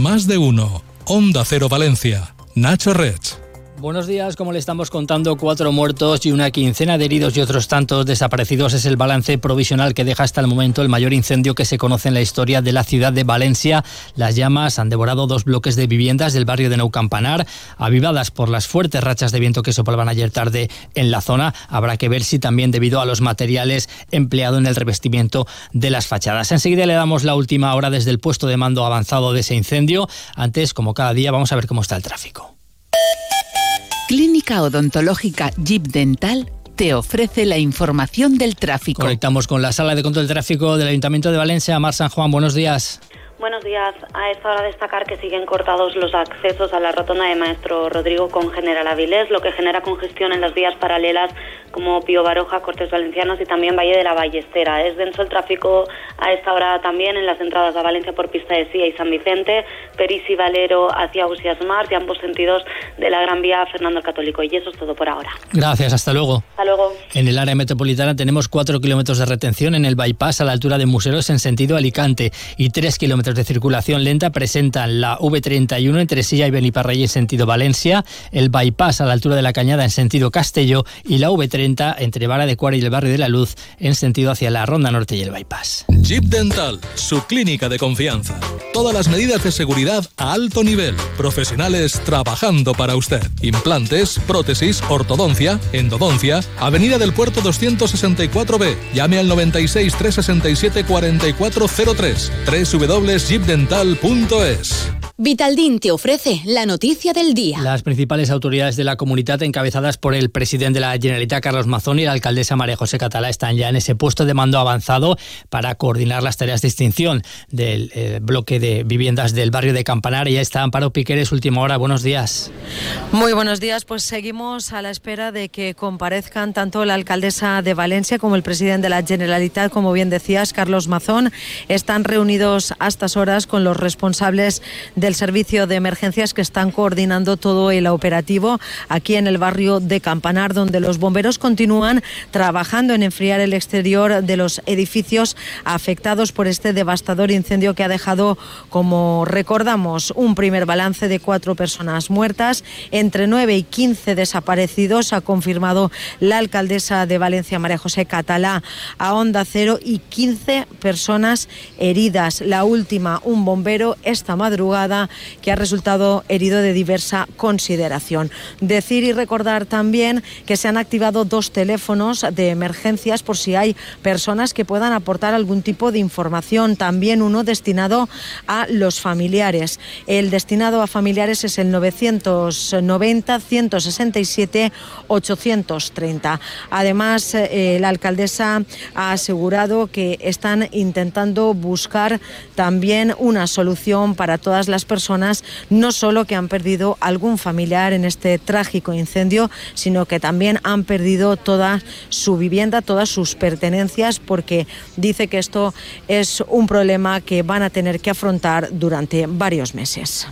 Más de uno. Onda Cero Valencia. Nacho Rech. Buenos días, como le estamos contando, cuatro muertos y una quincena de heridos y otros tantos desaparecidos es el balance provisional que deja hasta el momento el mayor incendio que se conoce en la historia de la ciudad de Valencia. Las llamas han devorado dos bloques de viviendas del barrio de Nou Campanar, avivadas por las fuertes rachas de viento que soplaban ayer tarde en la zona. Habrá que ver si también debido a los materiales empleados en el revestimiento de las fachadas. Enseguida le damos la última hora desde el puesto de mando avanzado de ese incendio. Antes, como cada día, vamos a ver cómo está el tráfico. Clínica Odontológica Jeep Dental te ofrece la información del tráfico. Conectamos con la sala de control del tráfico del Ayuntamiento de Valencia. Mar San Juan, buenos días. Buenos días. A esta hora destacar que siguen cortados los accesos a la rotonda de Maestro Rodrigo con General Avilés, lo que genera congestión en las vías paralelas como Pío Baroja, Cortes Valencianos y también Valle de la Ballestera. Es denso el tráfico a esta hora también en las entradas a Valencia por Pista de Sía y San Vicente, Peris y Valero hacia Usias Mar y ambos sentidos de la Gran Vía Fernando el Católico. Y eso es todo por ahora. Gracias, hasta luego. Hasta luego. En el área metropolitana tenemos 4 kilómetros de retención en el bypass a la altura de Museros en sentido Alicante y 3 kilómetros de circulación lenta presentan la V31 entre Silla y Beniparrey en sentido Valencia, el bypass a la altura de la Cañada en sentido Castelló y la V30 entre Vara de Cuara y el Barrio de la Luz en sentido hacia la Ronda Norte y el bypass. Jeep Dental, su clínica de confianza. Todas las medidas de seguridad a alto nivel. Profesionales trabajando para usted. Implantes, prótesis, ortodoncia, endodoncia. Avenida del Puerto 264B. Llame al 96 367 4403. www.jeepdental.es. Vitaldin te ofrece la noticia del día. Las principales autoridades de la comunidad, encabezadas por el presidente de la Generalitat, Carlos Mazón, y la alcaldesa María José Catalá, están ya en ese puesto de mando avanzado para coordinar las tareas de extinción del eh, bloque de viviendas del barrio de Campanar. Y ya está Amparo Piqueres, última hora. Buenos días. Muy buenos días. Pues seguimos a la espera de que comparezcan tanto la alcaldesa de Valencia como el presidente de la Generalitat, como bien decías, Carlos Mazón. Están reunidos a estas horas con los responsables del servicio de emergencias que están coordinando todo el operativo aquí en el barrio de Campanar, donde los bomberos continúan trabajando en enfriar el exterior de los edificios afectados por este devastador incendio que ha dejado, como recordamos, un primer balance de cuatro personas muertas, entre nueve y quince desaparecidos, ha confirmado la alcaldesa de Valencia, María José Catalá, a Onda Cero, y 15 personas heridas. La última, un bombero, esta madrugada que ha resultado herido de diversa consideración. Decir y recordar también que se han activado dos teléfonos de emergencias por si hay personas que puedan aportar algún tipo de información. También uno destinado a los familiares. El destinado a familiares es el 990 167 830. Además, eh, la alcaldesa ha asegurado que están intentando buscar también una solución para todas las personas, no solo que han perdido algún familiar en este trágico incendio, sino que también han perdido toda su vivienda, todas sus pertenencias, porque dice que esto es un problema que van a tener que afrontar durante varios meses.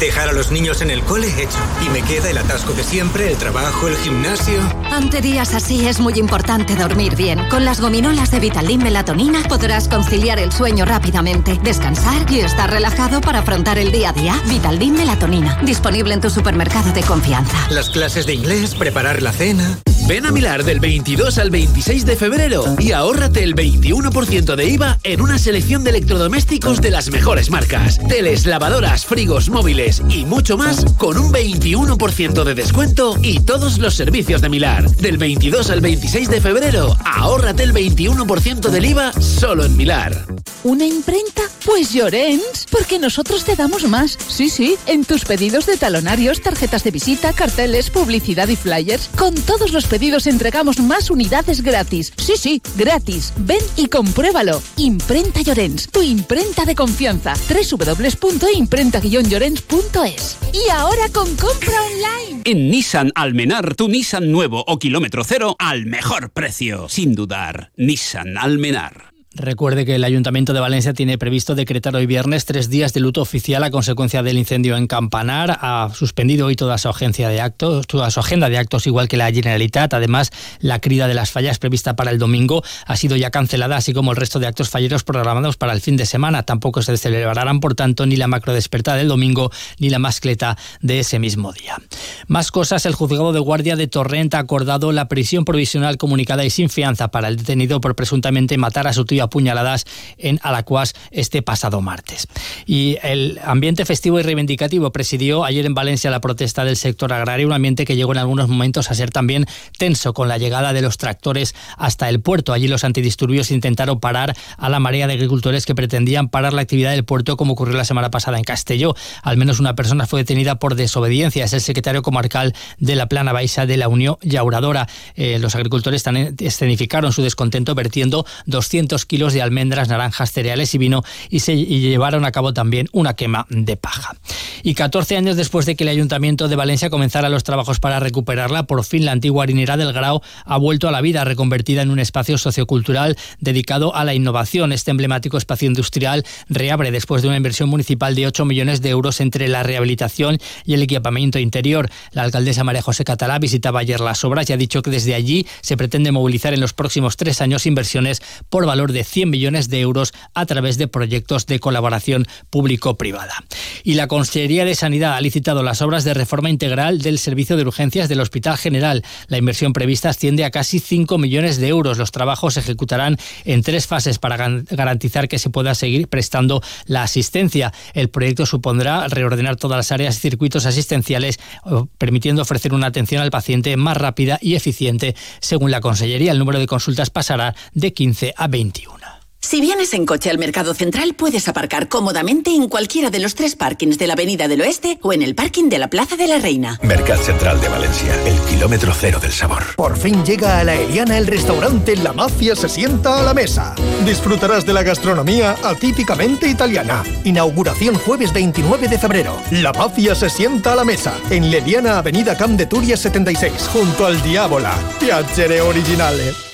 Dejar a los niños en el cole hecho. Y me queda el atasco de siempre, el trabajo, el gimnasio. Ante días así es muy importante dormir bien. Con las gominolas de Vitaldin Melatonina podrás conciliar el sueño rápidamente, descansar y estar relajado para afrontar el día a día. Vitaldin Melatonina, disponible en tu supermercado de confianza. Las clases de inglés, preparar la cena. Ven a Milar del 22 al 26 de febrero y ahórrate el 21% de IVA en una selección de electrodomésticos de las mejores marcas. Teles, lavadoras, frigos, móviles y mucho más con un 21% de descuento y todos los servicios de Milar. Del 22 al 26 de febrero, ahórrate el 21% del IVA solo en Milar. ¿Una imprenta? Pues Llorens, porque nosotros te damos más. Sí, sí, en tus pedidos de talonarios, tarjetas de visita, carteles, publicidad y flyers, con todos los pedidos entregamos más unidades gratis. Sí, sí, gratis. Ven y compruébalo. Imprenta Llorens, tu imprenta de confianza. www.imprenta-llorens.es. Y ahora con compra online. En Nissan Almenar, tu Nissan nuevo o kilómetro cero al mejor precio. Sin dudar, Nissan Almenar. Recuerde que el Ayuntamiento de Valencia tiene previsto decretar hoy viernes tres días de luto oficial a consecuencia del incendio en Campanar. Ha suspendido hoy toda su agencia de actos, toda su agenda de actos, igual que la Generalitat. Además, la crida de las fallas prevista para el domingo ha sido ya cancelada, así como el resto de actos falleros programados para el fin de semana. Tampoco se celebrarán, por tanto, ni la macro despertada del domingo ni la mascleta de ese mismo día. Más cosas, el juzgado de guardia de Torrent ha acordado la prisión provisional comunicada y sin fianza para el detenido por presuntamente matar a su tío apuñaladas en Alacuas este pasado martes. Y el ambiente festivo y reivindicativo presidió ayer en Valencia la protesta del sector agrario, un ambiente que llegó en algunos momentos a ser también tenso con la llegada de los tractores hasta el puerto. Allí los antidisturbios intentaron parar a la marea de agricultores que pretendían parar la actividad del puerto como ocurrió la semana pasada en Castelló. Al menos una persona fue detenida por desobediencia. Es el secretario comarcal de la Plana Baixa de la Unión Yauradora. Eh, los agricultores escenificaron su descontento vertiendo 200 kilos de almendras, naranjas, cereales y vino y se llevaron a cabo también una quema de paja. Y 14 años después de que el Ayuntamiento de Valencia comenzara los trabajos para recuperarla, por fin la antigua harinera del Grau ha vuelto a la vida, reconvertida en un espacio sociocultural dedicado a la innovación. Este emblemático espacio industrial reabre después de una inversión municipal de 8 millones de euros entre la rehabilitación y el equipamiento interior. La alcaldesa María José Catalá visitaba ayer las obras y ha dicho que desde allí se pretende movilizar en los próximos tres años inversiones por valor de 100 millones de euros a través de proyectos de colaboración público-privada. Y la Consejería de Sanidad ha licitado las obras de reforma integral del servicio de urgencias del Hospital General. La inversión prevista asciende a casi 5 millones de euros. Los trabajos se ejecutarán en tres fases para garantizar que se pueda seguir prestando la asistencia. El proyecto supondrá reordenar todas las áreas y circuitos asistenciales, permitiendo ofrecer una atención al paciente más rápida y eficiente. Según la Consellería, el número de consultas pasará de 15 a 21. Si vienes en coche al Mercado Central, puedes aparcar cómodamente en cualquiera de los tres parkings de la Avenida del Oeste o en el parking de la Plaza de la Reina. Mercado Central de Valencia, el kilómetro cero del sabor. Por fin llega a la Eliana el restaurante La Mafia se sienta a la mesa. Disfrutarás de la gastronomía atípicamente italiana. Inauguración jueves 29 de febrero. La Mafia se sienta a la mesa en Leliana Avenida Camp de Turia 76, junto al Diabola. Piacere originale.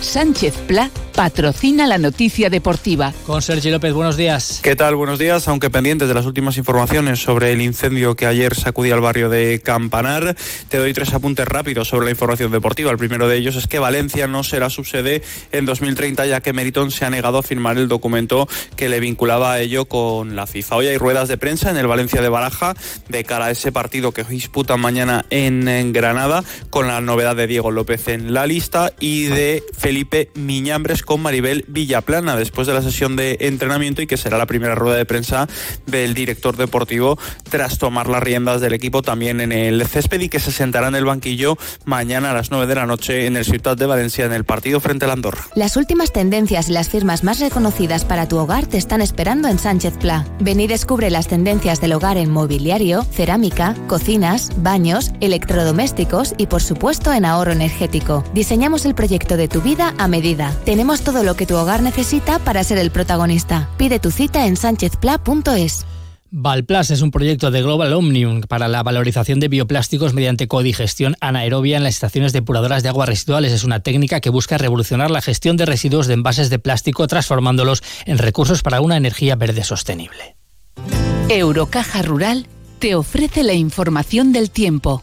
Sánchez Pla patrocina la noticia deportiva. Con Sergio López, buenos días. ¿Qué tal? Buenos días. Aunque pendientes de las últimas informaciones sobre el incendio que ayer sacudía el barrio de Campanar, te doy tres apuntes rápidos sobre la información deportiva. El primero de ellos es que Valencia no será su sede en 2030, ya que Meritón se ha negado a firmar el documento que le vinculaba a ello con la FIFA. Hoy hay ruedas de prensa en el Valencia de Baraja de cara a ese partido que disputan mañana en, en Granada, con la novedad de Diego López en la lista y de Felipe Miñambres con Maribel Villaplana después de la sesión de entrenamiento y que será la primera rueda de prensa del director deportivo tras tomar las riendas del equipo también en el césped y que se sentará en el banquillo mañana a las 9 de la noche en el Ciudad de Valencia en el partido frente al Andorra. Las últimas tendencias y las firmas más reconocidas para tu hogar te están esperando en Sánchez Pla. Ven y descubre las tendencias del hogar en mobiliario, cerámica, cocinas, baños, electrodomésticos y por supuesto en ahorro energético. Diseñamos el proyecto de tu vida a medida. Tenemos todo lo que tu hogar necesita para ser el protagonista. Pide tu cita en sanchezpla.es. Valplas es un proyecto de Global Omnium para la valorización de bioplásticos mediante codigestión anaerobia en las estaciones depuradoras de aguas residuales. Es una técnica que busca revolucionar la gestión de residuos de envases de plástico transformándolos en recursos para una energía verde sostenible. Eurocaja Rural te ofrece la información del tiempo.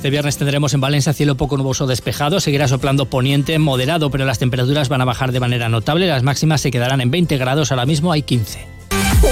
Este viernes tendremos en Valencia cielo poco nuboso despejado, seguirá soplando poniente moderado, pero las temperaturas van a bajar de manera notable, las máximas se quedarán en 20 grados, ahora mismo hay 15.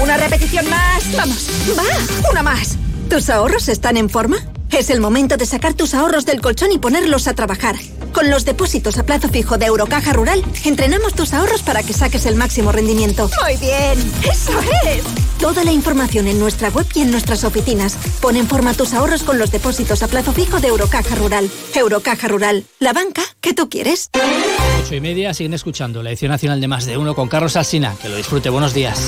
Una repetición más, vamos, va, una más. ¿Tus ahorros están en forma? Es el momento de sacar tus ahorros del colchón y ponerlos a trabajar. Con los depósitos a plazo fijo de Eurocaja Rural, entrenamos tus ahorros para que saques el máximo rendimiento. Muy bien, eso es. Toda la información en nuestra web y en nuestras oficinas. Pon en forma tus ahorros con los depósitos a plazo fijo de Eurocaja Rural. Eurocaja Rural, la banca que tú quieres. Ocho y media, siguen escuchando la edición nacional de Más de Uno con Carlos Alsina. Que lo disfrute, buenos días.